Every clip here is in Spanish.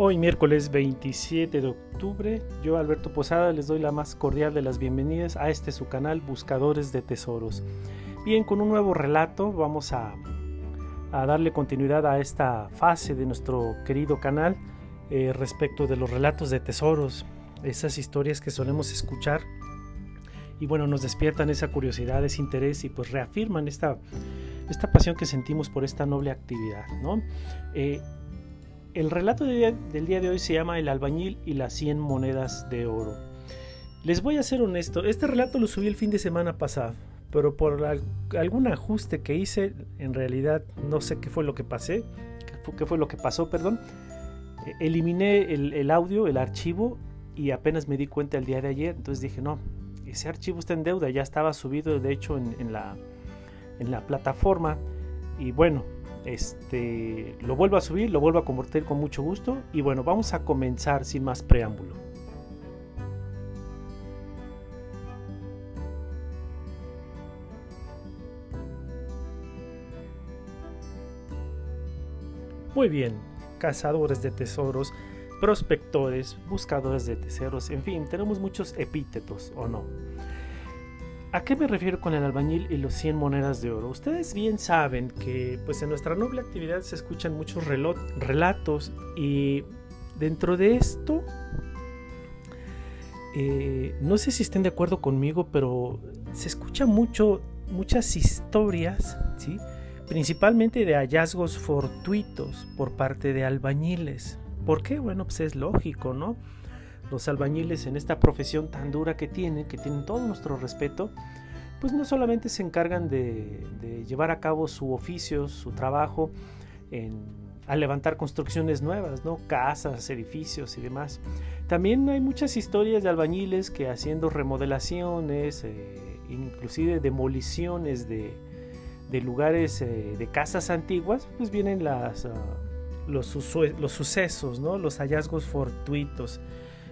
Hoy miércoles 27 de octubre, yo Alberto Posada les doy la más cordial de las bienvenidas a este su canal Buscadores de Tesoros. Bien, con un nuevo relato vamos a, darle continuidad a esta fase de nuestro querido canal eh, respecto de los relatos de tesoros, esas historias que solemos escuchar y bueno, nos despiertan esa curiosidad, ese interés y pues reafirman esta, esta pasión que sentimos por esta noble actividad, ¿no? Eh, el relato del día de hoy se llama El albañil y las 100 monedas de oro. Les voy a ser honesto, este relato lo subí el fin de semana pasado, pero por algún ajuste que hice, en realidad no sé qué fue lo que pasé, qué fue, lo que pasó, perdón. E, eliminé el, audio, el archivo, y apenas me di cuenta el día de ayer, entonces dije, no, ese archivo está en deuda, ya estaba subido de hecho en, la, en la plataforma, y bueno, este, lo vuelvo a subir, lo vuelvo a convertir con mucho gusto y bueno, vamos a comenzar sin más preámbulo. Muy bien, cazadores de tesoros, prospectores, buscadores de tesoros, en fin, tenemos muchos epítetos, ¿o no? ¿A qué me refiero con el albañil y los 100 monedas de oro? Ustedes bien saben que pues en nuestra noble actividad se escuchan muchos relatos y dentro de esto, eh, no sé si estén de acuerdo conmigo, pero se escucha mucho, muchas historias, ¿sí? principalmente de hallazgos fortuitos por parte de albañiles. ¿Por qué? Bueno, pues es lógico, ¿no? Los albañiles en esta profesión tan dura que tienen, que tienen todo nuestro respeto, pues no solamente se encargan de, llevar a cabo su oficio, su trabajo, a levantar construcciones nuevas, ¿no? casas, edificios y demás. También hay muchas historias de albañiles que haciendo remodelaciones, eh, inclusive demoliciones de, lugares eh, de casas antiguas, pues vienen las, ah, los, los, sucesos, ¿no? los hallazgos fortuitos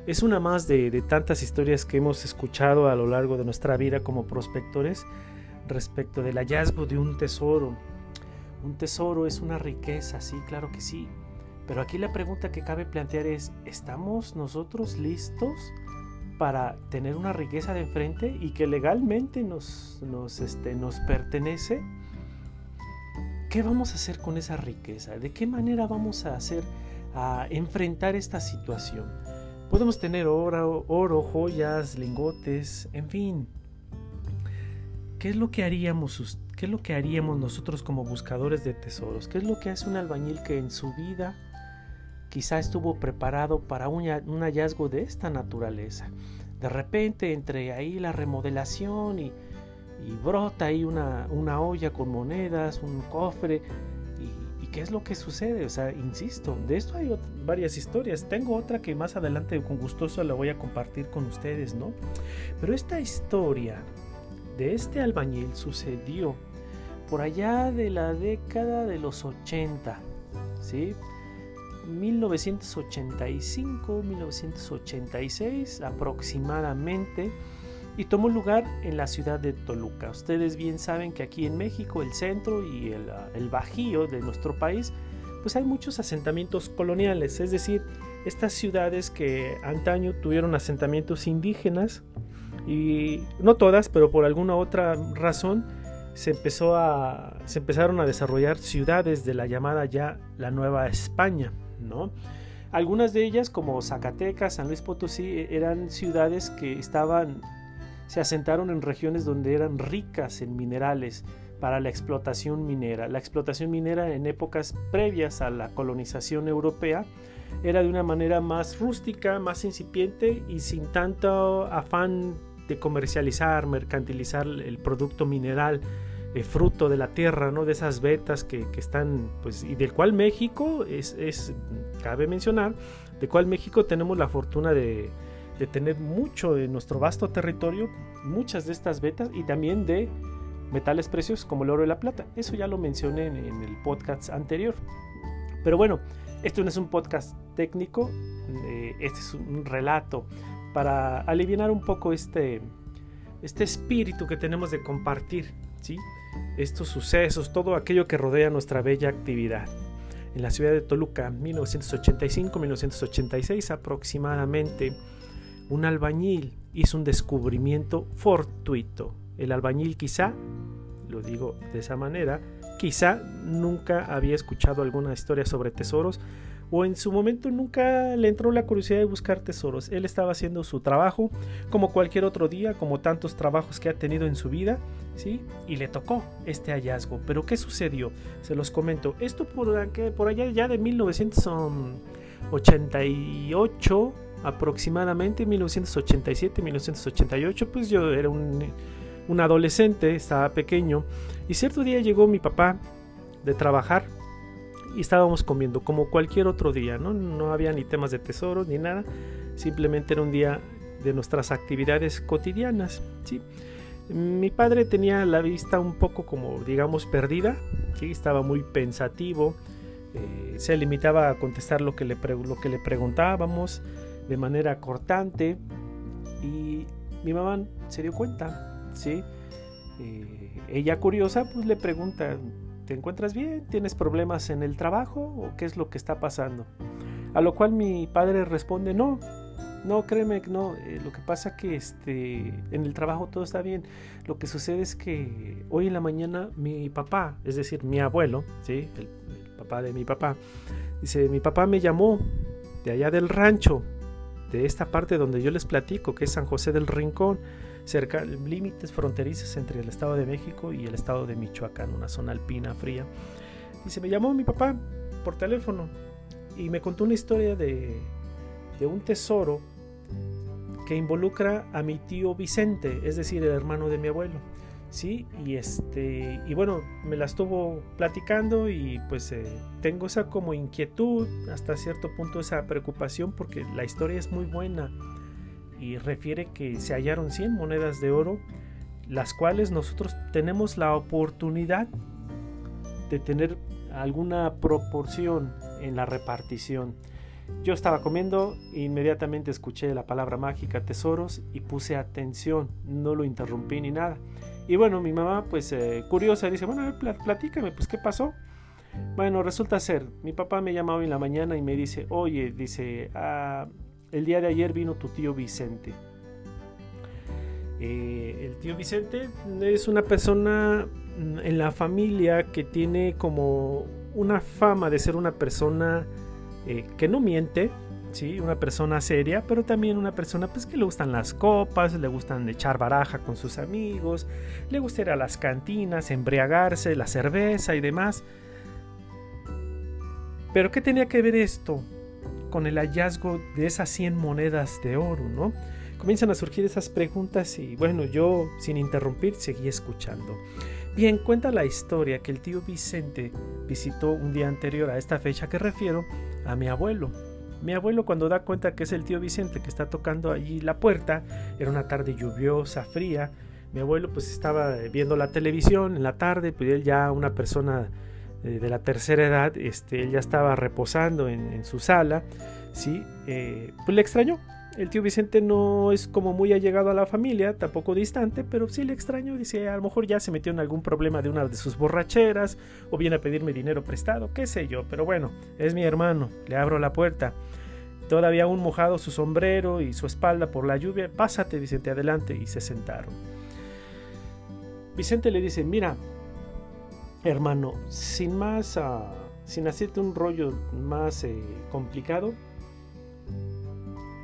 es una más de, tantas historias que hemos escuchado a lo largo de nuestra vida como prospectores respecto del hallazgo de un tesoro. Un tesoro es una riqueza, sí, claro que sí. Pero aquí la pregunta que cabe plantear es, ¿estamos nosotros listos para tener una riqueza de enfrente y que legalmente nos, este, nos pertenece? ¿Qué vamos a hacer con esa riqueza? ¿De qué manera vamos a hacer a enfrentar esta situación? Podemos tener oro, joyas, lingotes, en fin. ¿Qué es lo que haríamos qué es lo que haríamos nosotros como buscadores de tesoros? ¿Qué es lo que hace un albañil que en su vida quizá estuvo preparado para un, hallazgo de esta naturaleza? De repente entre ahí la remodelación y, brota ahí una, una olla con monedas, un cofre qué es lo que sucede? O sea, insisto, de esto hay varias historias. Tengo otra que más adelante con gustoso la voy a compartir con ustedes, ¿no? Pero esta historia de este albañil sucedió por allá de la década de los 80, ¿sí? 1985, 1986 aproximadamente y tomó lugar en la ciudad de Toluca. Ustedes bien saben que aquí en México, el centro y el, ah, el, bajío de nuestro país, pues hay muchos asentamientos coloniales, es decir, estas ciudades que antaño tuvieron asentamientos indígenas y no todas, pero por alguna otra razón se empezó a se empezaron a desarrollar ciudades de la llamada ya la Nueva España, ¿no? Algunas de ellas, como Zacatecas, San Luis Potosí, eran ciudades que estaban se asentaron en regiones donde eran ricas en minerales para la explotación minera. La explotación minera en épocas previas a la colonización europea era de una manera más rústica, más incipiente y sin tanto afán de comercializar, mercantilizar el producto mineral, eh, fruto de la tierra, ¿no? de esas vetas que, están, pues, y del cual México es, es, cabe mencionar, de cual México tenemos la fortuna de, de tener mucho en nuestro vasto territorio, muchas de estas vetas y también de metales preciosos como el oro y la plata. Eso ya lo mencioné en, el podcast anterior. Pero bueno, esto no es un podcast técnico, eh, este es un relato para aliviar un poco este, este espíritu que tenemos de compartir, ¿sí? estos sucesos, todo aquello que rodea nuestra bella actividad. en la ciudad de Toluca, 1985-1986 aproximadamente, un albañil hizo un descubrimiento fortuito. El albañil quizá, lo digo de esa manera, quizá nunca había escuchado alguna historia sobre tesoros o en su momento nunca le entró la curiosidad de buscar tesoros. Él estaba haciendo su trabajo como cualquier otro día, como tantos trabajos que ha tenido en su vida, ¿sí? Y le tocó este hallazgo. Pero ¿qué sucedió? Se los comento. Esto por, por allá ya de 1988 aproximadamente, 1987, 1988, pues yo era un, un adolescente, estaba pequeño, y cierto día llegó mi papá de trabajar y estábamos comiendo como cualquier otro día, ¿no? No había ni temas de tesoros ni nada, simplemente era un día de nuestras actividades cotidianas, ¿sí? Mi padre tenía la vista un poco como, digamos, perdida, ¿sí? Estaba muy pensativo, eh, se limitaba a contestar lo que, le lo que le preguntábamos de manera cortante y mi mamá se dio cuenta, ¿sí? Eh, ella curiosa pues le pregunta, ¿Te encuentras bien? ¿Tienes problemas en el trabajo? ¿O qué es lo que está pasando? A lo cual mi padre responde, no, no, créeme no. Eh, lo que pasa que este, en el trabajo todo está bien. Lo que sucede es que hoy en la mañana mi papá, es decir, mi abuelo, ¿sí? el, papá de mi papá, dice, mi papá me llamó de allá del rancho, de esta parte donde yo les platico, que es San José del Rincón cerca límites fronterizos entre el Estado de México y el Estado de Michoacán, una zona alpina fría. Y se me llamó mi papá por teléfono y me contó una historia de, de un tesoro que involucra a mi tío Vicente, es decir, el hermano de mi abuelo. Sí, y este, y bueno, me la estuvo platicando y pues eh, tengo esa como inquietud, hasta cierto punto esa preocupación porque la historia es muy buena y refiere que se hallaron 100 monedas de oro, las cuales nosotros tenemos la oportunidad de tener alguna proporción en la repartición. Yo estaba comiendo, inmediatamente escuché la palabra mágica tesoros y puse atención, no lo interrumpí ni nada. Y bueno, mi mamá pues eh, curiosa dice, bueno, platícame, pues qué pasó. Bueno, resulta ser, mi papá me llama hoy en la mañana y me dice, oye, dice, ah, el día de ayer vino tu tío Vicente. Eh, el tío Vicente es una persona en la familia que tiene como una fama de ser una persona eh, que no miente, una persona seria, pero también una persona pues, que le gustan las copas, le gustan echar baraja con sus amigos, le gusta ir a las cantinas, embriagarse, la cerveza y demás. Pero ¿qué tenía que ver esto con el hallazgo de esas 100 monedas de oro, ¿no? Comienzan a surgir esas preguntas y bueno, yo sin interrumpir seguí escuchando. Bien, cuenta la historia que el tío Vicente visitó un día anterior a esta fecha que refiero a mi abuelo. Mi abuelo cuando da cuenta que es el tío Vicente que está tocando allí la puerta, era una tarde lluviosa, fría, mi abuelo pues estaba viendo la televisión en la tarde, pues él ya una persona eh, de la tercera edad, este, él ya estaba reposando en, su sala, ¿sí? Eh, pues le extrañó. El tío Vicente no es como muy allegado a la familia, tampoco distante, pero sí le extrañó. Dice, a lo mejor ya se metió en algún problema de una de sus borracheras, o viene a pedirme dinero prestado, qué sé yo. Pero bueno, es mi hermano, le abro la puerta. Todavía aún mojado su sombrero y su espalda por la lluvia. Pásate, Vicente, adelante. Y se sentaron. Vicente le dice, mira, hermano, sin más, ah, sin hacerte un rollo más eh, complicado,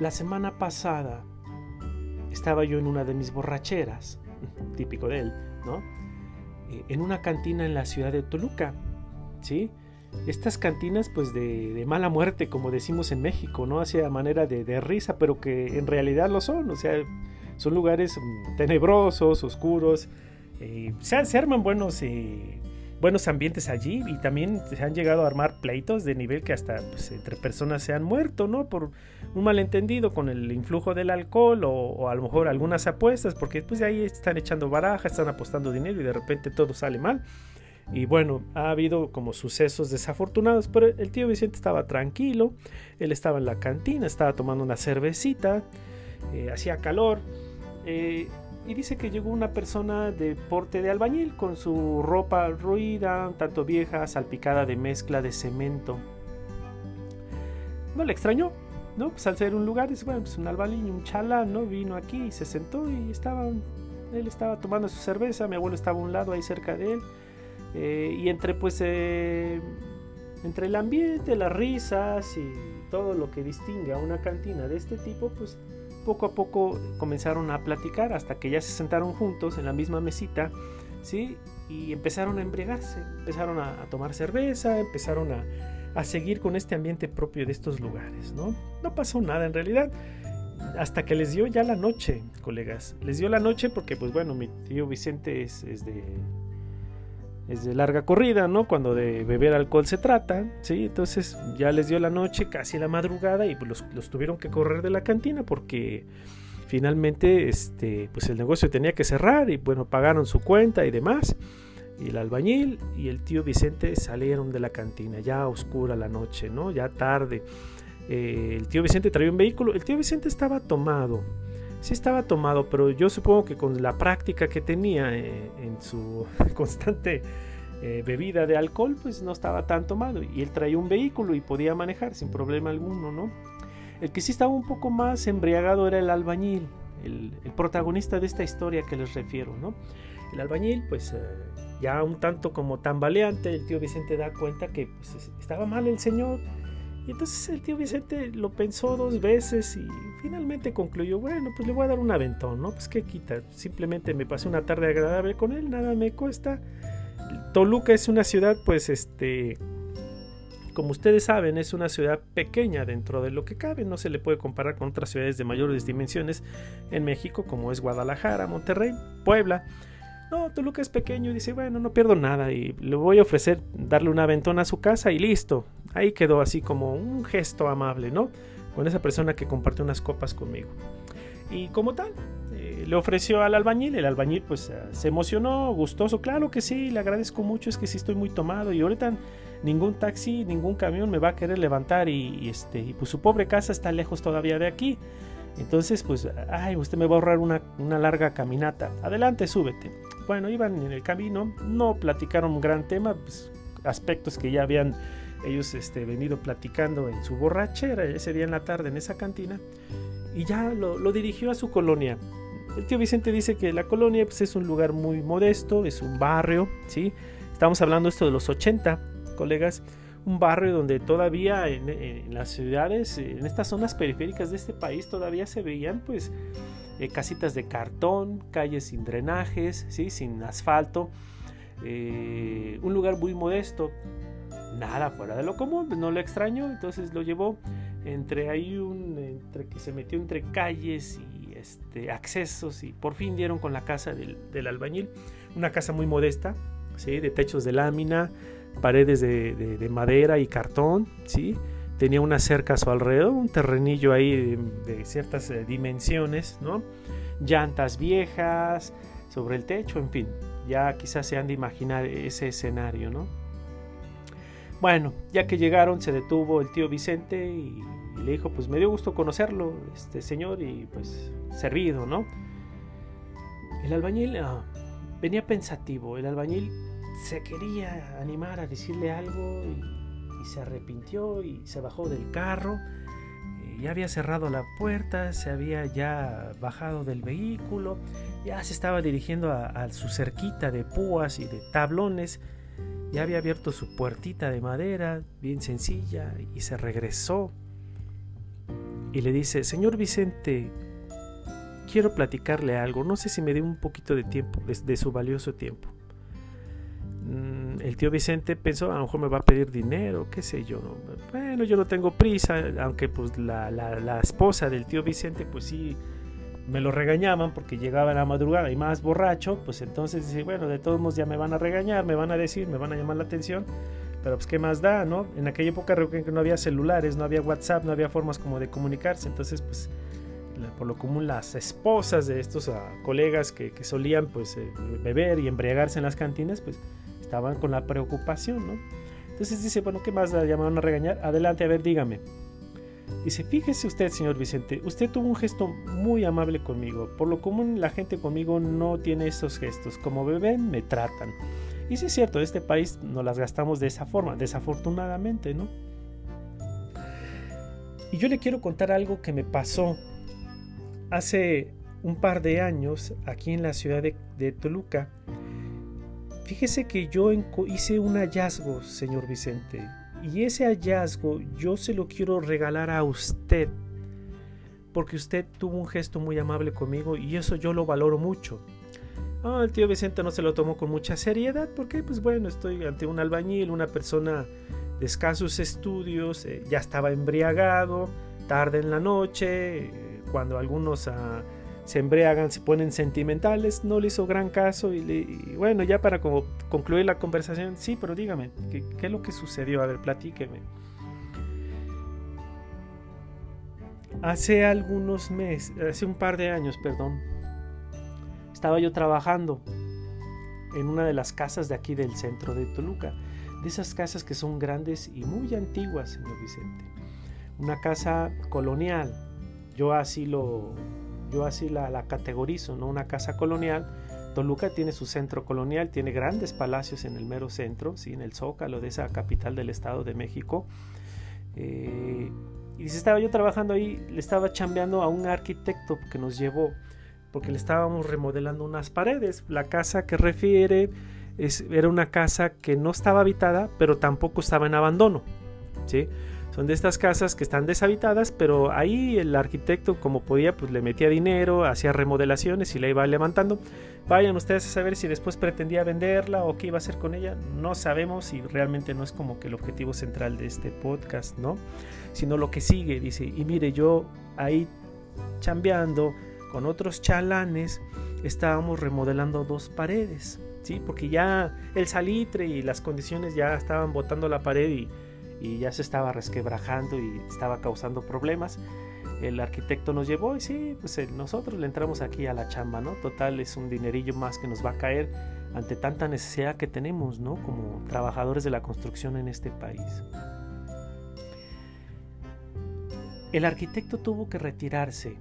la semana pasada estaba yo en una de mis borracheras, típico de él, ¿no? Eh, en una cantina en la ciudad de Toluca, ¿sí? Estas cantinas, pues de, mala muerte, como decimos en México, ¿no? Hacia manera de, risa, pero que en realidad lo son, o sea, son lugares mm, tenebrosos, oscuros, eh, se, arman buenos buenos ambientes allí y también se han llegado a armar pleitos de nivel que hasta pues, entre personas se han muerto, ¿no? Por un malentendido con el influjo del alcohol o, a lo mejor algunas apuestas, porque pues ahí están echando baraja, están apostando dinero y de repente todo sale mal. Y bueno, ha habido como sucesos desafortunados, pero el tío Vicente estaba tranquilo, él estaba en la cantina, estaba tomando una cervecita, eh, hacía calor. Eh, y dice que llegó una persona de porte de albañil con su ropa ruida, tanto vieja, salpicada de mezcla de cemento. No le extrañó, ¿no? Pues al ser un lugar, dice, bueno, pues un albañil, un chalán, ¿no? Vino aquí y se sentó y estaba, él estaba tomando su cerveza, mi abuelo estaba a un lado ahí cerca de él. Eh, y entre pues eh, entre el ambiente, las risas y todo lo que distingue a una cantina de este tipo, pues poco a poco comenzaron a platicar hasta que ya se sentaron juntos en la misma mesita, ¿sí? Y empezaron a embriagarse, empezaron a, tomar cerveza, empezaron a, a, seguir con este ambiente propio de estos lugares, ¿no? No pasó nada en realidad, hasta que les dio ya la noche, colegas. Les dio la noche porque, pues bueno, mi tío Vicente es, es de es de larga corrida, ¿no? Cuando de beber alcohol se trata, ¿sí? Entonces ya les dio la noche, casi la madrugada, y pues los, tuvieron que correr de la cantina porque finalmente este, pues el negocio tenía que cerrar y bueno, pagaron su cuenta y demás. Y el albañil y el tío Vicente salieron de la cantina, ya oscura la noche, ¿no? Ya tarde. Eh, el tío Vicente traía un vehículo, el tío Vicente estaba tomado, sí estaba tomado, pero yo supongo que con la práctica que tenía eh, en su constante eh, bebida de alcohol, pues no estaba tan tomado. Y él traía un vehículo y podía manejar sin problema alguno, ¿no? El que sí estaba un poco más embriagado era el albañil, el, protagonista de esta historia que les refiero, ¿no? El albañil, pues eh, ya un tanto como tambaleante, el tío Vicente da cuenta que pues, estaba mal el señor y entonces el tío Vicente lo pensó dos veces y finalmente concluyó, bueno, pues le voy a dar un aventón, ¿no? Pues qué quita, simplemente me pasé una tarde agradable con él, nada me cuesta. Toluca es una ciudad, pues este, como ustedes saben, es una ciudad pequeña dentro de lo que cabe, no se le puede comparar con otras ciudades de mayores dimensiones en México, como es Guadalajara, Monterrey, Puebla. No, Toluca es pequeño y dice, bueno, no pierdo nada y le voy a ofrecer darle una ventona a su casa y listo. Ahí quedó así como un gesto amable, ¿no? Con esa persona que comparte unas copas conmigo. Y como tal, eh, le ofreció al albañil, el albañil pues eh, se emocionó, gustoso, claro que sí, le agradezco mucho, es que sí estoy muy tomado y ahorita ningún taxi, ningún camión me va a querer levantar y, este, y pues su pobre casa está lejos todavía de aquí. Entonces, pues, ay, usted me va a ahorrar una, larga caminata. Adelante, súbete. Bueno, iban en el camino, no platicaron un gran tema, pues, aspectos que ya habían ellos este, venido platicando en su borrachera ese día en la tarde en esa cantina y ya lo, dirigió a su colonia. El tío Vicente dice que la colonia pues, es un lugar muy modesto, es un barrio, ¿sí? Estamos hablando esto de los 80, colegas, un barrio donde todavía en, en, las ciudades, en estas zonas periféricas de este país, todavía se veían pues eh, casitas de cartón, calles sin drenajes, ¿sí? sin asfalto, eh, un lugar muy modesto, nada fuera de lo común, no lo extraño, entonces lo llevó entre ahí un, entre que se metió entre calles y este, accesos y por fin dieron con la casa del, albañil, una casa muy modesta, ¿sí? de techos de lámina, paredes de, madera y cartón, ¿sí? tenía una cerca a su alrededor, un terrenillo ahí de, ciertas eh, dimensiones, ¿no? Llantas viejas sobre el techo, en fin, ya quizás se han de imaginar ese escenario, ¿no? Bueno, ya que llegaron, se detuvo el tío Vicente y, le dijo, pues me dio gusto conocerlo, este señor, y pues servido, ¿no? El albañil ah, venía pensativo, el albañil se quería animar a decirle algo y se arrepintió y se bajó del carro. Eh, ya había cerrado la puerta, se había ya bajado del vehículo, ya se estaba dirigiendo a, su cerquita de púas y de tablones. Ya había abierto su puertita de madera, bien sencilla, y se regresó. Y le dice, señor Vicente, quiero platicarle algo. No sé si me dé un poquito de tiempo, de su valioso tiempo. Mm, el tío Vicente pensó, a lo mejor me va a pedir dinero, qué sé yo. Bueno, yo no tengo prisa, aunque pues la, la, esposa del tío Vicente, pues sí, me lo regañaban porque llegaba a la madrugada y más borracho, pues entonces dice, bueno, de todos modos ya me van a regañar, me van a decir, me van a llamar la atención, pero pues qué más da, ¿no? En aquella época que no había celulares, no había WhatsApp, no había formas como de comunicarse, entonces pues por lo común las esposas de estos ah, colegas que, solían pues eh, beber y embriagarse en las cantinas, pues estaban con la preocupación, ¿no? Entonces dice, bueno, ¿qué más? Ya me van a regañar. Adelante, a ver, dígame. Dice, fíjese usted, señor Vicente, usted tuvo un gesto muy amable conmigo. Por lo común la gente conmigo no tiene esos gestos. Como bebé me tratan. Y sí es cierto, este país no las gastamos de esa forma, desafortunadamente, ¿no? Y yo le quiero contar algo que me pasó hace un par de años aquí en la ciudad de, Toluca. Fíjese que yo hice un hallazgo, señor Vicente. Y ese hallazgo yo se lo quiero regalar a usted. Porque usted tuvo un gesto muy amable conmigo y eso yo lo valoro mucho. Ah, el tío Vicente no se lo tomó con mucha seriedad porque, pues bueno, estoy ante un albañil, una persona de escasos estudios, eh, ya estaba embriagado, tarde en la noche, eh, cuando algunos ah, se embriagan, se ponen sentimentales, no le hizo gran caso y, bueno, ya para como concluir la conversación, sí, pero dígame, ¿qué, ¿qué, es lo que sucedió? A ver, platíqueme. Hace algunos meses, hace un par de años, perdón, estaba yo trabajando en una de las casas de aquí del centro de Toluca, de esas casas que son grandes y muy antiguas, señor Vicente. Una casa colonial, yo así lo, yo así la, categorizo, ¿no? Una casa colonial. Toluca tiene su centro colonial, tiene grandes palacios en el mero centro, ¿sí? en el zócalo de esa capital del Estado de México. Eh, y si estaba yo trabajando ahí, le estaba chambeando a un arquitecto que nos llevó porque le estábamos remodelando unas paredes. La casa que refiere es, era una casa que no estaba habitada, pero tampoco estaba en abandono. ¿sí? Son de estas casas que están deshabitadas, pero ahí el arquitecto, como podía, pues le metía dinero, hacía remodelaciones y la iba levantando. Vayan ustedes a saber si después pretendía venderla o qué iba a hacer con ella. No sabemos y realmente no es como que el objetivo central de este podcast, ¿no? Sino lo que sigue, dice, y mire, yo ahí chambeando, con otros chalanes estábamos remodelando dos paredes, ¿sí? Porque ya el salitre y las condiciones ya estaban botando la pared y, ya se estaba resquebrajando y estaba causando problemas. El arquitecto nos llevó y sí, pues eh, nosotros le entramos aquí a la chamba, ¿no? Total, es un dinerillo más que nos va a caer ante tanta necesidad que tenemos, ¿no? Como trabajadores de la construcción en este país. El arquitecto tuvo que retirarse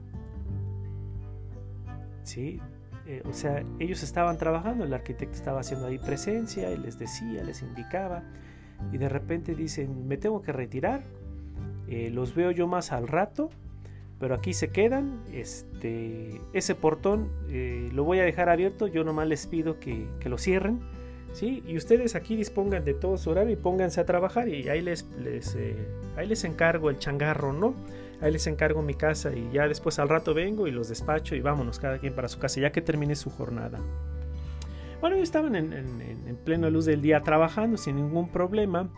¿sí? Eh, o sea, ellos estaban trabajando, el arquitecto estaba haciendo ahí presencia y les decía, les indicaba, y de repente dicen, me tengo que retirar, eh, los veo yo más al rato, pero aquí se quedan, este, ese portón eh, lo voy a dejar abierto, yo nomás les pido que, lo cierren, ¿sí? Y ustedes aquí dispongan de todo su horario y pónganse a trabajar y ahí les, les ahí les encargo el changarro, ¿no? ahí les encargo mi casa y ya después al rato vengo y los despacho y vámonos cada quien para su casa ya que termine su jornada. Bueno, ellos estaban en, en, plena luz del día trabajando sin ningún problema.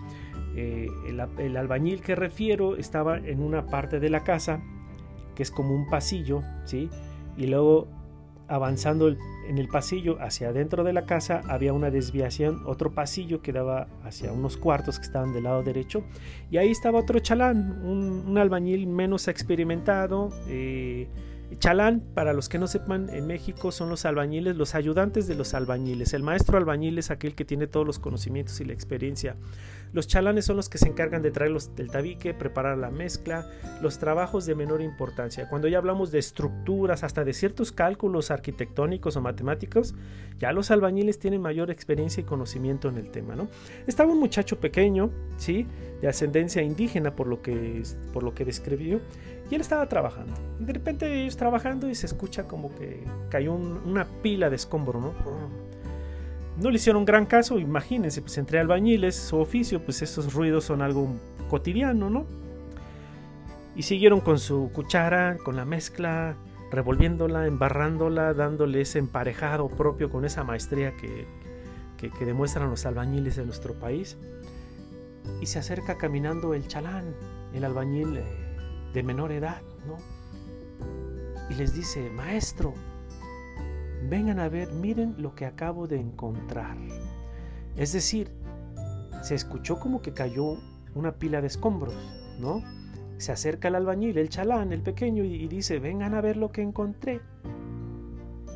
Eh, el, el, albañil que refiero estaba en una parte de la casa que es como un pasillo, ¿sí? Y luego avanzando en el pasillo hacia adentro de la casa había una desviación, otro pasillo que daba hacia unos cuartos que estaban del lado derecho y ahí estaba otro chalán, un, albañil menos experimentado. Eh, Chalán, para los que no sepan, en México son los albañiles, los ayudantes de los albañiles. El maestro albañil es aquel que tiene todos los conocimientos y la experiencia. Los chalanes son los que se encargan de traerlos del tabique, preparar la mezcla, los trabajos de menor importancia. Cuando ya hablamos de estructuras, hasta de ciertos cálculos arquitectónicos o matemáticos, ya los albañiles tienen mayor experiencia y conocimiento en el tema, ¿no? Estaba un muchacho pequeño, ¿sí? De ascendencia indígena por lo que, por lo que describió, y él estaba trabajando. De repente ellos trabajando y se escucha como que cayó una pila de escombro, ¿no? No le hicieron gran caso, imagínense, pues entre albañiles, su oficio, pues esos ruidos son algo cotidiano, ¿no? Y siguieron con su cuchara, con la mezcla, revolviéndola, embarrándola, dándole ese emparejado propio con esa maestría que, que, demuestran los albañiles de nuestro país. Y se acerca caminando el chalán, el albañil eh, de menor edad, ¿no? Y les dice, maestro, vengan a ver, miren lo que acabo de encontrar. Es decir, se escuchó como que cayó una pila de escombros, ¿no? Se acerca el albañil, el chalán, el pequeño, y, dice, vengan a ver lo que encontré.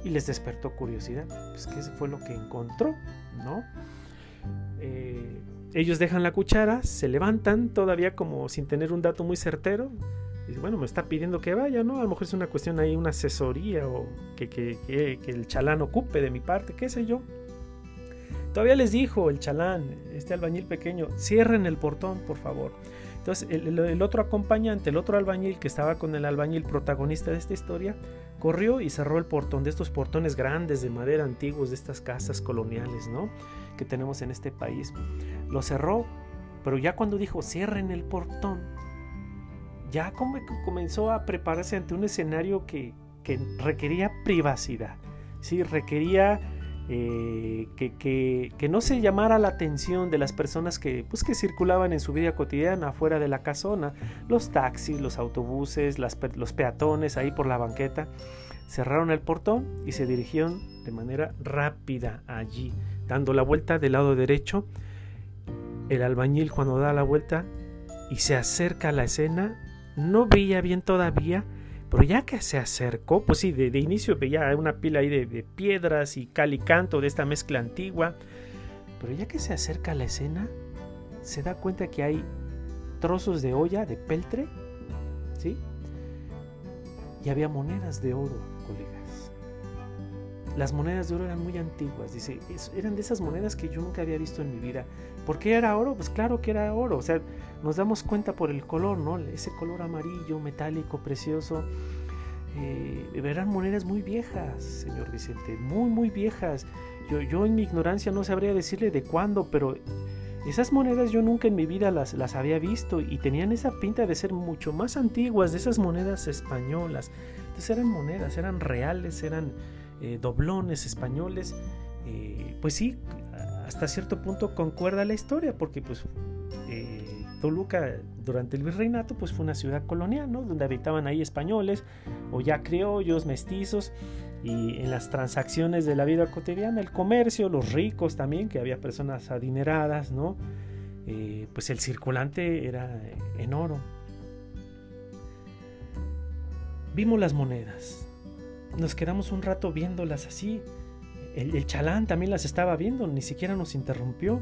Y les despertó curiosidad, pues qué fue lo que encontró, ¿no? Eh, ellos dejan la cuchara, se levantan todavía como sin tener un dato muy certero, Dice, bueno, me está pidiendo que vaya, ¿no? A lo mejor es una cuestión ahí, una asesoría o que, que, que, que el chalán ocupe de mi parte, qué sé yo. Todavía les dijo el chalán, este albañil pequeño, cierren el portón, por favor. Entonces el, otro acompañante, el otro albañil que estaba con el albañil protagonista de esta historia, corrió y cerró el portón de estos portones grandes de madera antiguos de estas casas coloniales, ¿no? Que tenemos en este país. Lo cerró, pero ya cuando dijo cierren el portón, ya comenzó a prepararse ante un escenario que, que requería privacidad, ¿sí? requería eh, que, que, no se llamara la atención de las personas que, pues, que circulaban en su vida cotidiana afuera de la casona, los taxis, los autobuses, los peatones ahí por la banqueta, cerraron el portón y se dirigieron de manera rápida allí, dando la vuelta del lado derecho. El albañil cuando da la vuelta y se acerca a la escena, no veía bien todavía, pero ya que se acercó, pues sí, de, inicio veía una pila ahí de, piedras y cal y canto de esta mezcla antigua. Pero ya que se acerca a la escena, se da cuenta que hay trozos de olla, de peltre, ¿sí? Y había monedas de oro, colegas. Las monedas de oro eran muy antiguas, dice, eran de esas monedas que yo nunca había visto en mi vida. ¿Por qué era oro? Pues claro que era oro, o sea, nos damos cuenta por el color, ¿no? Ese color amarillo, metálico, precioso. Eh, eran monedas muy viejas, señor Vicente, muy, muy viejas. Yo, yo en mi ignorancia no sabría decirle de cuándo, pero esas monedas yo nunca en mi vida las, las había visto y tenían esa pinta de ser mucho más antiguas de esas monedas españolas. Entonces eran monedas, eran reales, eran eh, doblones españoles. Eh, pues sí, hasta cierto punto concuerda la historia, porque pues eh, Toluca durante el virreinato pues fue una ciudad colonial, ¿no? Donde habitaban ahí españoles o ya criollos, mestizos y en las transacciones de la vida cotidiana, el comercio, los ricos también, que había personas adineradas, ¿no? Eh, pues el circulante era en oro. Vimos las monedas, nos quedamos un rato viéndolas así. el chalán también las estaba viendo, ni siquiera nos interrumpió.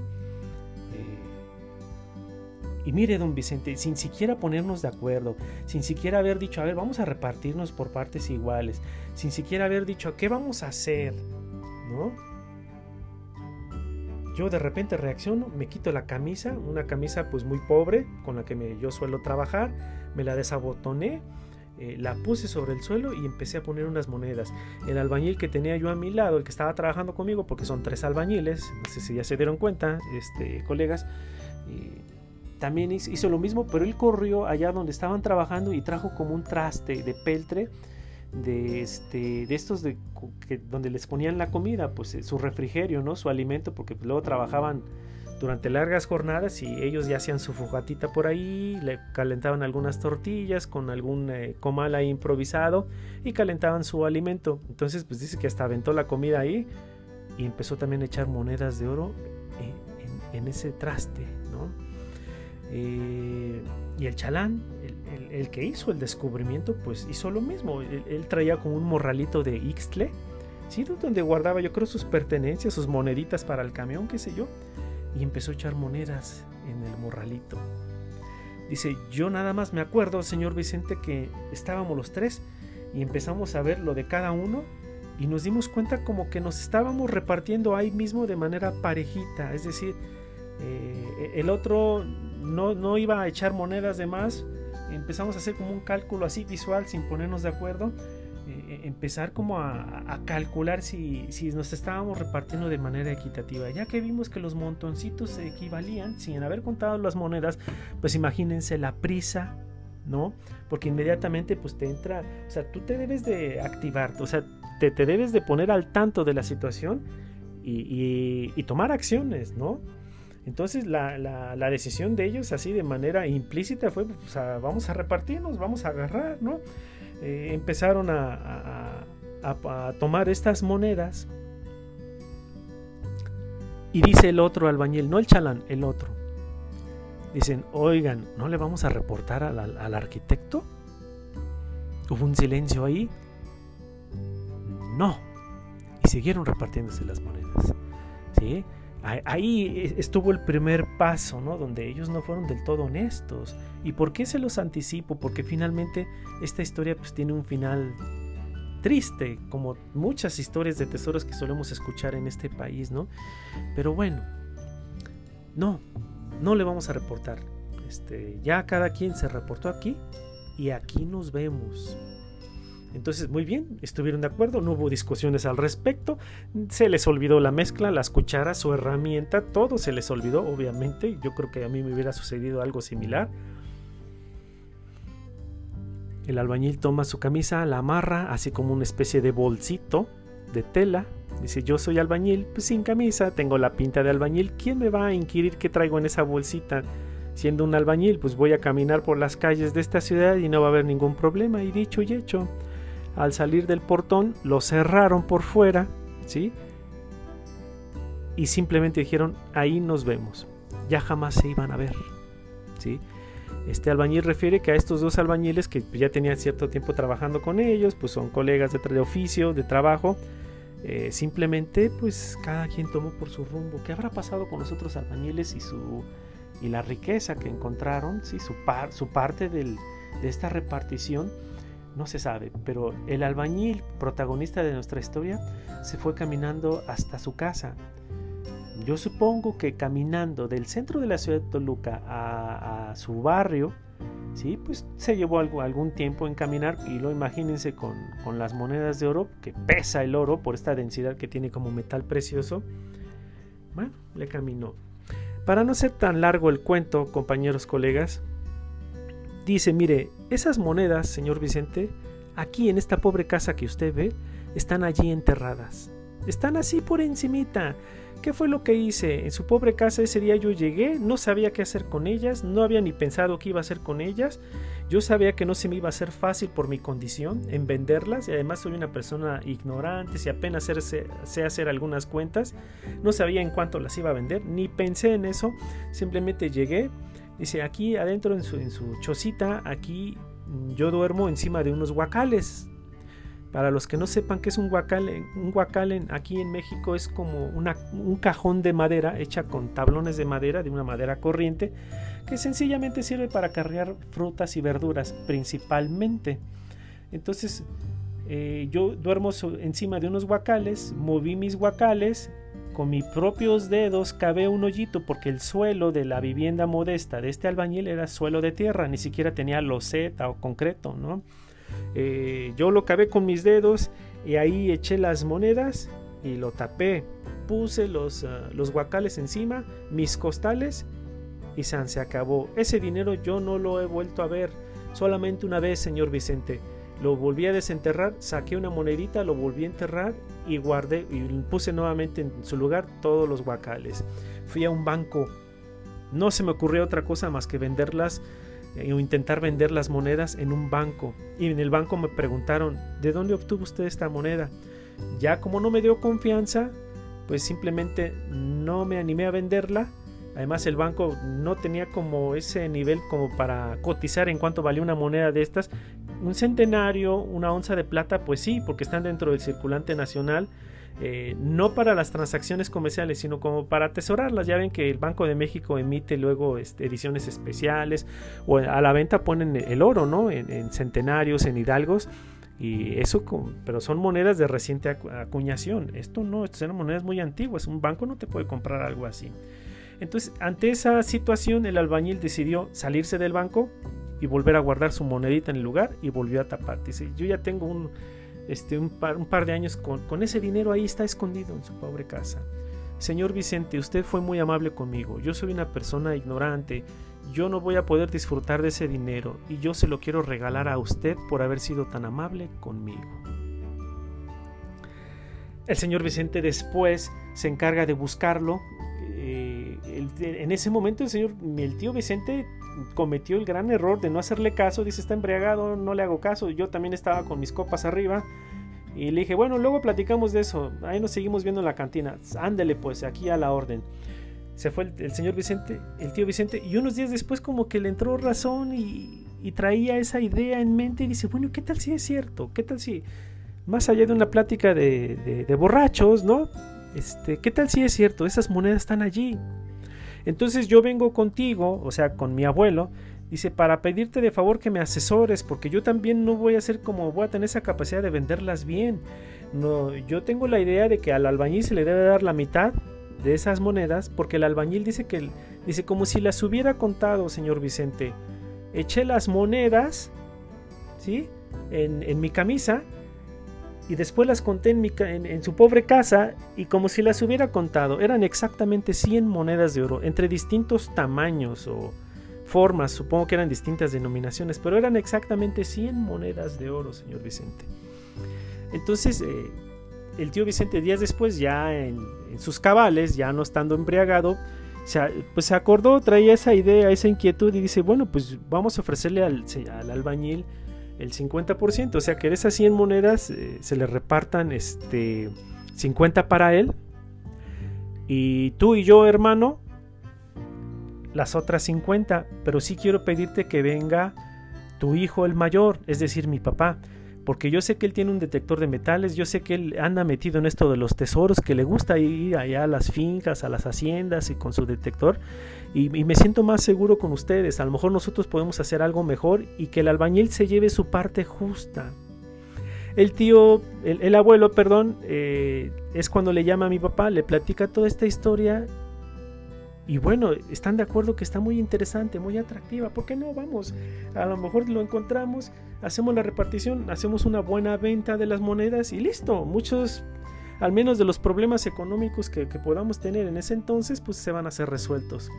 Y mire, don Vicente, sin siquiera ponernos de acuerdo, sin siquiera haber dicho, a ver, vamos a repartirnos por partes iguales, sin siquiera haber dicho, ¿qué vamos a hacer? ¿No? Yo de repente reacciono, me quito la camisa, una camisa pues muy pobre con la que me, yo suelo trabajar, me la desabotoné, eh, la puse sobre el suelo y empecé a poner unas monedas. El albañil que tenía yo a mi lado, el que estaba trabajando conmigo, porque son tres albañiles, no sé si ya se dieron cuenta, este, colegas, eh, también hizo lo mismo, pero él corrió allá donde estaban trabajando y trajo como un traste de peltre de este de estos de donde les ponían la comida, pues eh, su refrigerio, ¿no? Su alimento, porque luego trabajaban durante largas jornadas y ellos ya hacían su fogatita por ahí, le calentaban algunas tortillas con algún eh, comal ahí improvisado y calentaban su alimento. Entonces, pues dice que hasta aventó la comida ahí y empezó también a echar monedas de oro en, en ese traste, ¿no? Eh, y el chalán, el, que hizo el descubrimiento, pues hizo lo mismo. Él, traía como un morralito de Ixtle, ¿sí? donde guardaba yo creo sus pertenencias, sus moneditas para el camión, qué sé yo. Y empezó a echar monedas en el morralito. Dice, yo nada más me acuerdo, señor Vicente, que estábamos los tres y empezamos a ver lo de cada uno y nos dimos cuenta como que nos estábamos repartiendo ahí mismo de manera parejita. Es decir, eh, el otro no, iba a echar monedas de más. Empezamos a hacer como un cálculo así visual sin ponernos de acuerdo. Eh, eh, empezar como a, calcular si, si, nos estábamos repartiendo de manera equitativa. Ya que vimos que los montoncitos se equivalían, sin haber contado las monedas, pues imagínense la prisa, ¿no? Porque inmediatamente pues te entra, o sea, tú te debes de activar, o sea, te, te debes de poner al tanto de la situación y tomar acciones, ¿no? Entonces la, la, decisión de ellos así de manera implícita fue, pues, vamos a repartirnos, vamos a agarrar, ¿no? Eh, empezaron a, a, tomar estas monedas y dice el otro albañil, no el chalán, el otro. Dicen, oigan, ¿no le vamos a reportar al, al arquitecto? Hubo un silencio ahí. No. Y siguieron repartiéndose las monedas. ¿Sí? Ahí estuvo el primer paso, ¿no? Donde ellos no fueron del todo honestos. ¿Y por qué se los anticipo? Porque finalmente esta historia pues tiene un final triste, como muchas historias de tesoros que solemos escuchar en este país, ¿no? Pero bueno, no, no le vamos a reportar. Este, ya cada quien se reportó aquí y aquí nos vemos. Entonces, muy bien, estuvieron de acuerdo, no hubo discusiones al respecto, se les olvidó la mezcla, las cucharas, su herramienta, todo se les olvidó, obviamente. Yo creo que a mí me hubiera sucedido algo similar. El albañil toma su camisa, la amarra, así como una especie de bolsito de tela. Dice, yo soy albañil, pues sin camisa, tengo la pinta de albañil. ¿Quién me va a inquirir qué traigo en esa bolsita? Siendo un albañil, pues voy a caminar por las calles de esta ciudad y no va a haber ningún problema. Y dicho y hecho, al salir del portón lo cerraron por fuera, ¿sí? Y simplemente dijeron, ahí nos vemos. Ya jamás se iban a ver, ¿sí? Este albañil refiere que a estos dos albañiles que ya tenían cierto tiempo trabajando con ellos, pues son colegas de, de oficio, de trabajo, eh, simplemente pues cada quien tomó por su rumbo. ¿Qué habrá pasado con los otros albañiles y su y la riqueza que encontraron, ¿sí? su, par, su parte del, de esta repartición? No se sabe, pero el albañil, protagonista de nuestra historia, se fue caminando hasta su casa. Yo supongo que caminando del centro de la ciudad de Toluca a, su barrio, ¿sí? pues se llevó algo, algún tiempo en caminar y lo imagínense con, con, las monedas de oro, que pesa el oro por esta densidad que tiene como metal precioso. Bueno, le caminó. Para no ser tan largo el cuento, compañeros colegas, Dice, mire, esas monedas, señor Vicente, aquí en esta pobre casa que usted ve, están allí enterradas. Están así por encimita. ¿Qué fue lo que hice? En su pobre casa ese día yo llegué, no sabía qué hacer con ellas, no había ni pensado qué iba a hacer con ellas. Yo sabía que no se me iba a hacer fácil por mi condición en venderlas y además soy una persona ignorante, si apenas sé hacer algunas cuentas, no sabía en cuánto las iba a vender, ni pensé en eso, simplemente llegué, Dice, aquí adentro en su, en su chocita, aquí yo duermo encima de unos guacales. Para los que no sepan qué es un guacal, un guacal aquí en México es como una, un cajón de madera hecha con tablones de madera, de una madera corriente, que sencillamente sirve para cargar frutas y verduras principalmente. Entonces, eh, yo duermo encima de unos guacales, moví mis guacales con mis propios dedos cavé un hoyito porque el suelo de la vivienda modesta de este albañil era suelo de tierra, ni siquiera tenía loseta o concreto, ¿no? Eh, yo lo cavé con mis dedos y ahí eché las monedas y lo tapé. Puse los, ah, los guacales encima, mis costales y se acabó. Ese dinero yo no lo he vuelto a ver, solamente una vez, señor Vicente. Lo volví a desenterrar, saqué una monedita, lo volví a enterrar y guardé y puse nuevamente en su lugar todos los guacales. Fui a un banco. No se me ocurrió otra cosa más que venderlas eh, o intentar vender las monedas en un banco. Y en el banco me preguntaron, ¿de dónde obtuvo usted esta moneda? Ya como no me dio confianza, pues simplemente no me animé a venderla. Además el banco no tenía como ese nivel como para cotizar en cuánto valía una moneda de estas un centenario, una onza de plata, pues sí, porque están dentro del circulante nacional, eh, no para las transacciones comerciales, sino como para atesorarlas. Ya ven que el Banco de México emite luego este, ediciones especiales o a la venta ponen el oro, ¿no? En, centenarios, en hidalgos. Y eso, pero son monedas de reciente acuñación. Esto no, estas son monedas muy antiguas. Un banco no te puede comprar algo así. Entonces, ante esa situación, el albañil decidió salirse del banco y volver a guardar su monedita en el lugar y volvió a tapar. Dice, yo ya tengo un, este, un, par, un par de años con, con ese dinero ahí está escondido en su pobre casa. Señor Vicente, usted fue muy amable conmigo. Yo soy una persona ignorante. Yo no voy a poder disfrutar de ese dinero y yo se lo quiero regalar a usted por haber sido tan amable conmigo. El señor Vicente después se encarga de buscarlo. Eh, en ese momento el señor, el tío Vicente cometió el gran error de no hacerle caso, dice está embriagado, no le hago caso, yo también estaba con mis copas arriba y le dije, bueno, luego platicamos de eso, ahí nos seguimos viendo en la cantina, ándele pues, aquí a la orden. Se fue el, señor Vicente, el tío Vicente, y unos días después como que le entró razón y, traía esa idea en mente y dice, bueno, ¿qué tal si es cierto? ¿Qué tal si, más allá de una plática de, de borrachos, ¿no? Este, ¿qué tal si es cierto? Esas monedas están allí. Entonces yo vengo contigo, o sea, con mi abuelo, dice, para pedirte de favor que me asesores, porque yo también no voy a ser como, voy a tener esa capacidad de venderlas bien. No, yo tengo la idea de que al albañil se le debe dar la mitad de esas monedas, porque el albañil dice que, dice, como si las hubiera contado, señor Vicente, eché las monedas, ¿sí? En, en mi camisa y después las conté en, su pobre casa y como si las hubiera contado, eran exactamente 100 monedas de oro, entre distintos tamaños o formas, supongo que eran distintas denominaciones, pero eran exactamente 100 monedas de oro, señor Vicente. Entonces, eh, el tío Vicente días después, ya en, sus cabales, ya no estando embriagado, se, pues se acordó, traía esa idea, esa inquietud y dice, bueno, pues vamos a ofrecerle al, al albañil el 50%, o sea que de esas 100 monedas eh, se le repartan este 50 para él y tú y yo, hermano, las otras 50, pero sí quiero pedirte que venga tu hijo el mayor, es decir, mi papá, porque yo sé que él tiene un detector de metales, yo sé que él anda metido en esto de los tesoros, que le gusta ir allá a las fincas, a las haciendas y con su detector, y, me siento más seguro con ustedes, a lo mejor nosotros podemos hacer algo mejor y que el albañil se lleve su parte justa. El tío, el, abuelo, perdón, eh, es cuando le llama a mi papá, le platica toda esta historia y bueno, están de acuerdo que está muy interesante, muy atractiva. ¿Por qué no? Vamos, a lo mejor lo encontramos, hacemos la repartición, hacemos una buena venta de las monedas y listo. Muchos, al menos de los problemas económicos que, podamos tener en ese entonces, pues se van a ser resueltos.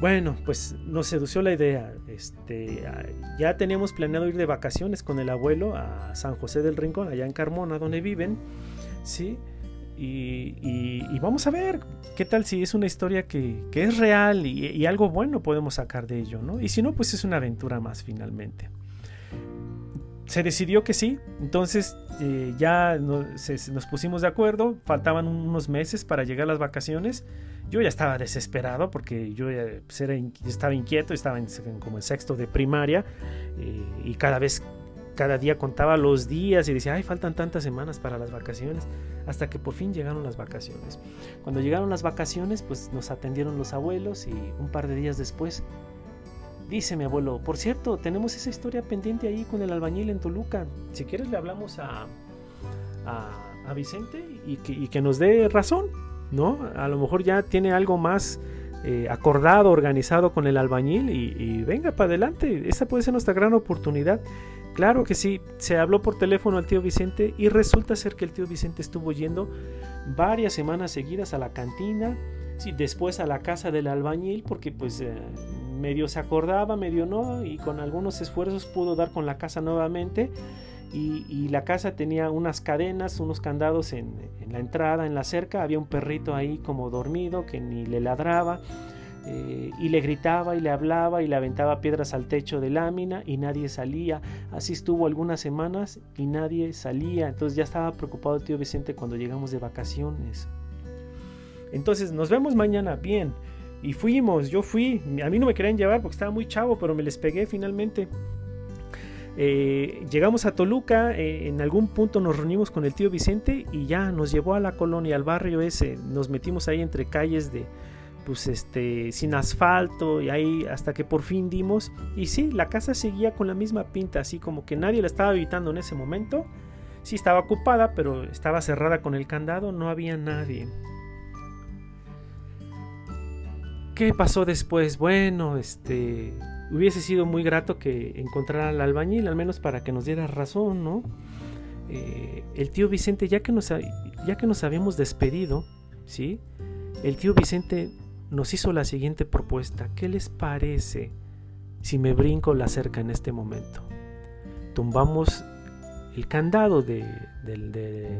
Bueno, pues nos sedució la idea. Este, ya teníamos planeado ir de vacaciones con el abuelo a San José del Rincón, allá en Carmona, donde viven. Sí, y, vamos a ver qué tal si es una historia que, es real y, algo bueno podemos sacar de ello, ¿no? Y si no, pues es una aventura más finalmente. Se decidió que sí, entonces eh, ya nos pusimos de acuerdo, faltaban unos meses para llegar a las vacaciones. Yo ya estaba desesperado porque yo, pues, estaba inquieto, estaba en, como en sexto de primaria eh, y cada vez cada día contaba los días y decía, ay, faltan tantas semanas para las vacaciones, hasta que por fin llegaron las vacaciones. Cuando llegaron las vacaciones, pues nos atendieron los abuelos y un par de días después, dice mi abuelo, por cierto, tenemos esa historia pendiente ahí con el albañil en Toluca, si quieres le hablamos a, a, Vicente y que, nos dé razón, ¿no? A lo mejor ya tiene algo más eh, acordado, organizado con el albañil y, y, venga para adelante. Esa puede ser nuestra gran oportunidad. Claro que sí, se habló por teléfono al tío Vicente y resulta ser que el tío Vicente estuvo yendo varias semanas seguidas a la cantina, sí, después a la casa del albañil porque pues eh, medio se acordaba, medio no y con algunos esfuerzos pudo dar con la casa nuevamente y, la casa tenía unas cadenas, unos candados en la entrada, en la cerca, había un perrito ahí como dormido que ni le ladraba y le gritaba y le hablaba y le aventaba piedras al techo de lámina y nadie salía. Así estuvo algunas semanas y nadie salía. Entonces ya estaba preocupado el tío Vicente cuando llegamos de vacaciones. Entonces nos vemos mañana, bien. Y fuimos, yo fui. A mí no me querían llevar porque estaba muy chavo, pero me les pegué finalmente. Eh, llegamos a Toluca, eh, en algún punto nos reunimos con el tío Vicente y ya nos llevó a la colonia, al barrio ese. Nos metimos ahí entre calles de, pues este sin asfalto y ahí hasta que por fin dimos y sí la casa seguía con la misma pinta así como que nadie la estaba habitando en ese momento. Sí estaba ocupada pero estaba cerrada con el candado no había nadie. Qué pasó después bueno este hubiese sido muy grato que encontrara al albañil al menos para que nos diera razón no eh, el tío Vicente ya que nos ya que nos habíamos despedido sí el tío Vicente nos hizo la siguiente propuesta. ¿Qué les parece si me brinco la cerca en este momento? Tumbamos el candado de,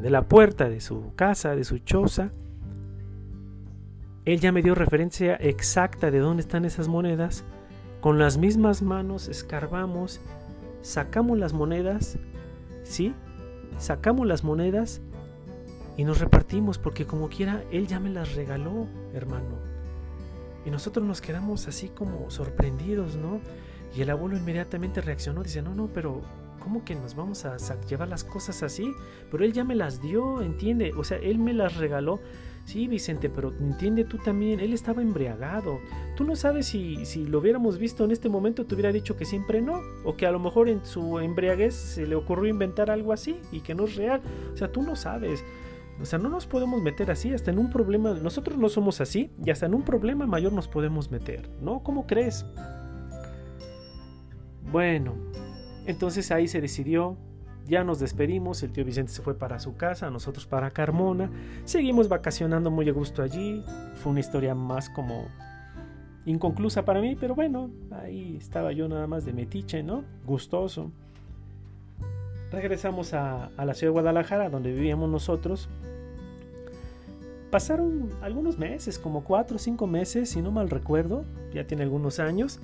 la puerta de su casa, de su choza. Él ya me dio referencia exacta de dónde están esas monedas. Con las mismas manos escarbamos, sacamos las monedas, ¿sí? Sacamos las monedas y nos repartimos porque como quiera, él ya me las regaló, hermano. Y nosotros nos quedamos así como sorprendidos, ¿no? Y el abuelo inmediatamente reaccionó, dice, no, no, pero ¿cómo que nos vamos a llevar las cosas así? Pero él ya me las dio, entiende, o sea, él me las regaló. Sí, Vicente, pero entiende tú también, él estaba embriagado. Tú no sabes si, si lo hubiéramos visto en este momento, te hubiera dicho que siempre no, o que a lo mejor en su embriaguez se le ocurrió inventar algo así y que no es real. O sea, tú no sabes. O sea, no nos podemos meter así, hasta en un problema, nosotros no somos así, y hasta en un problema mayor nos podemos meter, ¿no? ¿Cómo crees? Bueno, entonces ahí se decidió, ya nos despedimos, el tío Vicente se fue para su casa, nosotros para Carmona, seguimos vacacionando muy a gusto allí, fue una historia más como inconclusa para mí, pero bueno, ahí estaba yo nada más de metiche, ¿no? Gustoso. Regresamos a, la ciudad de Guadalajara, donde vivíamos nosotros, Pasaron algunos meses, como cuatro o cinco meses, si no mal recuerdo, ya tiene algunos años,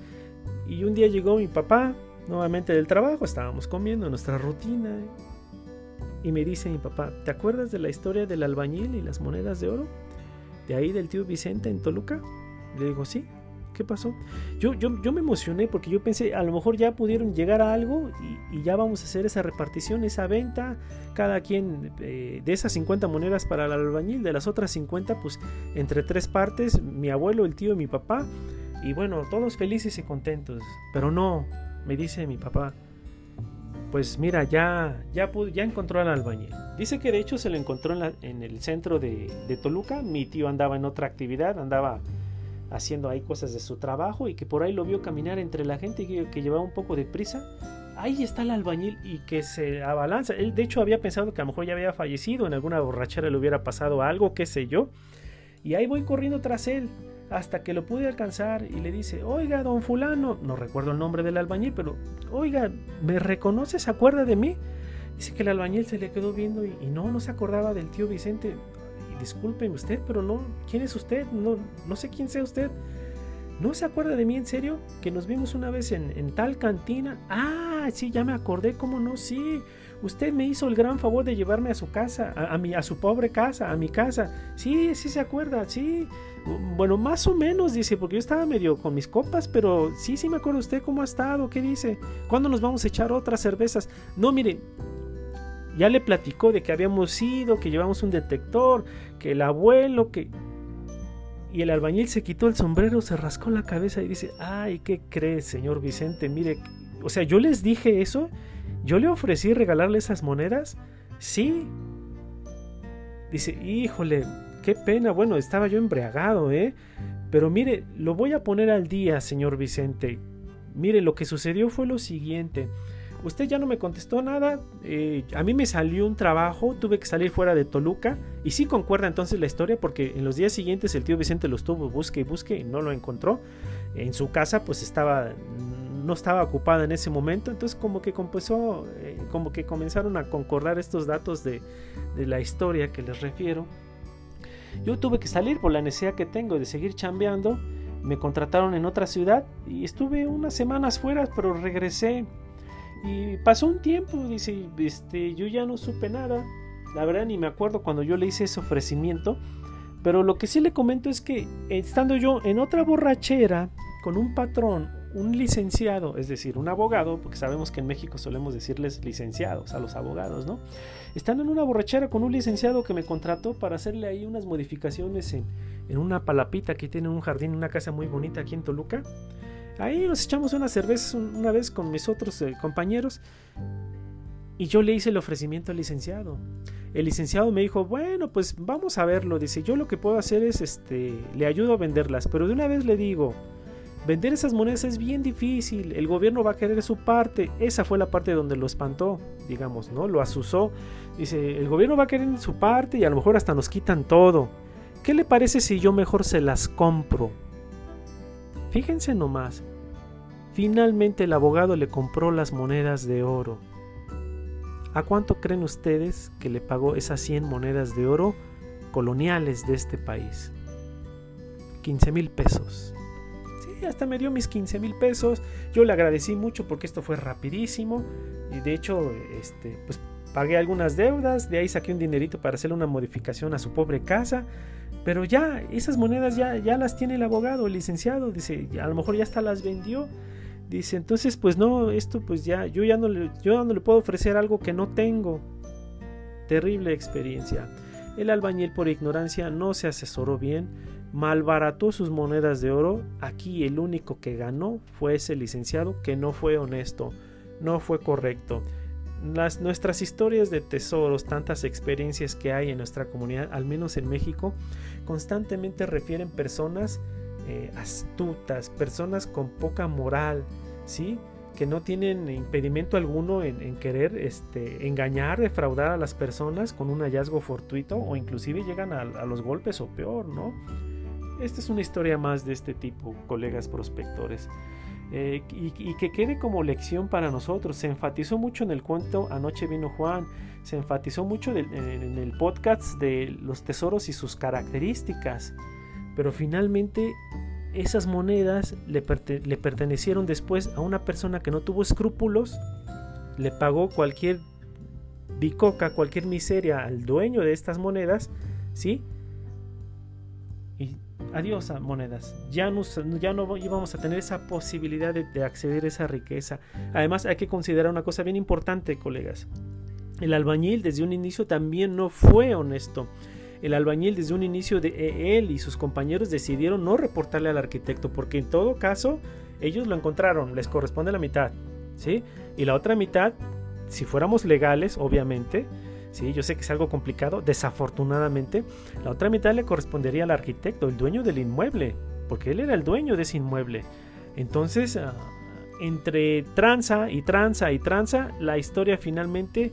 y un día llegó mi papá, nuevamente del trabajo, estábamos comiendo nuestra rutina, y me dice mi papá, ¿te acuerdas de la historia del albañil y las monedas de oro? De ahí del tío Vicente en Toluca. Le digo, sí, ¿qué pasó? Yo, yo, yo me emocioné porque yo pensé, a lo mejor ya pudieron llegar a algo y, ya vamos a hacer esa repartición, esa venta, cada quien eh, de esas 50 monedas para el albañil, de las otras 50, pues entre tres partes, mi abuelo, el tío y mi papá, y bueno, todos felices y contentos. Pero no, me dice mi papá, pues mira, ya, ya, ya encontró al albañil. Dice que de hecho se lo encontró en, el centro de, de, Toluca. Mi tío andaba en otra actividad, andaba haciendo ahí cosas de su trabajo y que por ahí lo vio caminar entre la gente que, que llevaba un poco de prisa. Ahí está el albañil y que se abalanza. Él de hecho había pensado que a lo mejor ya había fallecido, en alguna borrachera le hubiera pasado algo, qué sé yo. Y ahí voy corriendo tras él hasta que lo pude alcanzar y le dice, oiga, don fulano, no recuerdo el nombre del albañil, pero, oiga, ¿me reconoce? ¿Se acuerda de mí? Dice que el albañil se le quedó viendo y, y no, no se acordaba del tío Vicente disculpen usted, pero no, ¿quién es usted? No, no sé quién sea usted. ¿No se acuerda de mí en serio? Que nos vimos una vez en, tal cantina. Ah, sí, ya me acordé, ¿cómo no? Sí, usted me hizo el gran favor de llevarme a su casa, a, mi, a su pobre casa, a mi casa. Sí, sí se acuerda, sí. Bueno, más o menos, dice, porque yo estaba medio con mis copas, pero sí, sí me acuerdo usted cómo ha estado, qué dice. ¿Cuándo nos vamos a echar otras cervezas? No, mire, ya le platicó de que habíamos ido, que llevamos un detector, que el abuelo, que... Y el albañil se quitó el sombrero, se rascó la cabeza y dice, ay, ¿qué crees, señor Vicente? Mire, o sea, yo les dije eso, yo le ofrecí regalarle esas monedas, sí. Dice, híjole, qué pena, bueno, estaba yo embriagado, ¿eh? Pero mire, lo voy a poner al día, señor Vicente. Mire, lo que sucedió fue lo siguiente usted ya no me contestó nada, eh, a mí me salió un trabajo, tuve que salir fuera de Toluca y sí concuerda entonces la historia porque en los días siguientes el tío Vicente lo estuvo busque y busque y no lo encontró. En su casa pues estaba no estaba ocupada en ese momento, entonces como que comenzó, eh, como que comenzaron a concordar estos datos de, de la historia que les refiero. Yo tuve que salir por la necesidad que tengo de seguir chambeando. Me contrataron en otra ciudad y estuve unas semanas fuera, pero regresé y pasó un tiempo, dice, este, yo ya no supe nada. La verdad ni me acuerdo cuando yo le hice ese ofrecimiento. Pero lo que sí le comento es que estando yo en otra borrachera con un patrón, un licenciado, es decir, un abogado, porque sabemos que en México solemos decirles licenciados a los abogados, ¿no? Estando en una borrachera con un licenciado que me contrató para hacerle ahí unas modificaciones en, en una palapita que tiene un jardín, una casa muy bonita aquí en Toluca. Ahí nos echamos unas cervezas una vez con mis otros eh, compañeros y yo le hice el ofrecimiento al licenciado. El licenciado me dijo, bueno, pues vamos a verlo. Dice, yo lo que puedo hacer es, este, le ayudo a venderlas, pero de una vez le digo, vender esas monedas es bien difícil, el gobierno va a querer su parte. Esa fue la parte donde lo espantó, digamos, ¿no? Lo asusó. Dice, el gobierno va a querer su parte y a lo mejor hasta nos quitan todo. ¿Qué le parece si yo mejor se las compro? Fíjense nomás, finalmente el abogado le compró las monedas de oro. ¿A cuánto creen ustedes que le pagó esas 100 monedas de oro coloniales de este país? 15 mil pesos. Sí, hasta me dio mis 15 mil pesos. Yo le agradecí mucho porque esto fue rapidísimo. Y de hecho, este, pues pagué algunas deudas. De ahí saqué un dinerito para hacerle una modificación a su pobre casa. Pero ya, esas monedas ya, ya las tiene el abogado, el licenciado, dice, a lo mejor ya hasta las vendió. Dice, entonces pues no, esto pues ya, yo ya no yo no le puedo ofrecer algo que no tengo. Terrible experiencia. El albañil por ignorancia no se asesoró bien, malbarató sus monedas de oro. Aquí el único que ganó fue ese licenciado que no fue honesto, no fue correcto. Las, nuestras historias de tesoros, tantas experiencias que hay en nuestra comunidad, al menos en México, constantemente refieren personas eh, astutas, personas con poca moral, ¿sí? que no tienen impedimento alguno en, querer este, engañar, defraudar a las personas con un hallazgo fortuito o inclusive llegan a, los golpes o peor, ¿no? Esta es una historia más de este tipo, colegas prospectores. Eh, y, que quede como lección para nosotros. Se enfatizó mucho en el cuento Anoche vino Juan, se enfatizó mucho en, en el podcast de los tesoros y sus características, pero finalmente esas monedas le, pertenecieron después a una persona que no tuvo escrúpulos, le pagó cualquier bicoca, cualquier miseria al dueño de estas monedas, ¿sí? Y adiós a monedas. Ya, ya no íbamos a tener esa posibilidad de, de acceder a esa riqueza. Además hay que considerar una cosa bien importante, colegas. El albañil desde un inicio también no fue honesto. El albañil desde un inicio de e, él y sus compañeros decidieron no reportarle al arquitecto porque en todo caso ellos lo encontraron, les corresponde la mitad, ¿sí? Y la otra mitad, si fuéramos legales, obviamente, ¿sí? Yo sé que es algo complicado, desafortunadamente, la otra mitad le correspondería al arquitecto, el dueño del inmueble, porque él era el dueño de ese inmueble. Entonces, ah, entre tranza y tranza y tranza, la historia finalmente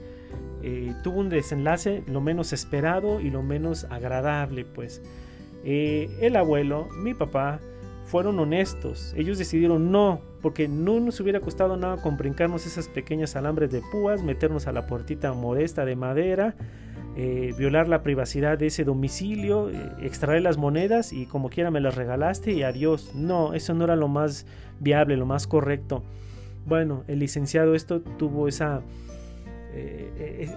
eh, tuvo un desenlace lo menos esperado y lo menos agradable, pues. Eh, el abuelo, mi papá, fueron honestos. Ellos decidieron no, porque no nos hubiera costado nada con brincarnos esas pequeñas alambres de púas, meternos a la puertita modesta de madera, eh, violar la privacidad de ese domicilio, extraer las monedas y como quiera me las regalaste y adiós. No, eso no era lo más viable, lo más correcto. Bueno, el licenciado esto tuvo esa eh, eh,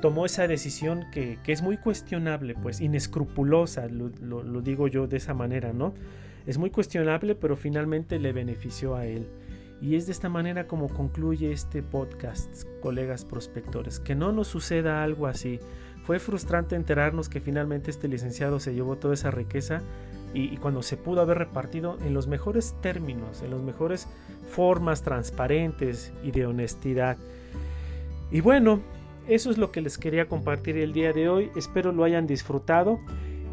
tomó esa decisión que, es muy cuestionable, pues inescrupulosa, lo, digo yo de esa manera, ¿no? Es muy cuestionable, pero finalmente le benefició a él. Y es de esta manera como concluye este podcast, colegas prospectores. Que no nos suceda algo así. Fue frustrante enterarnos que finalmente este licenciado se llevó toda esa riqueza y, cuando se pudo haber repartido en los mejores términos, en las mejores formas transparentes y de honestidad. Y bueno, eso es lo que les quería compartir el día de hoy. Espero lo hayan disfrutado.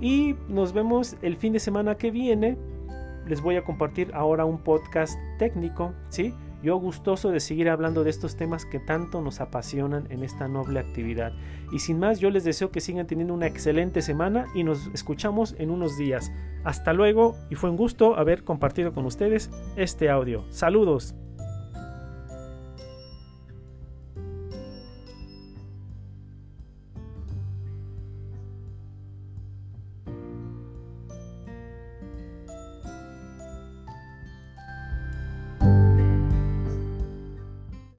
Y nos vemos el fin de semana que viene. Les voy a compartir ahora un podcast técnico, ¿sí? Yo gustoso de seguir hablando de estos temas que tanto nos apasionan en esta noble actividad. Y sin más, yo les deseo que sigan teniendo una excelente semana y nos escuchamos en unos días. Hasta luego y fue un gusto haber compartido con ustedes este audio. Saludos.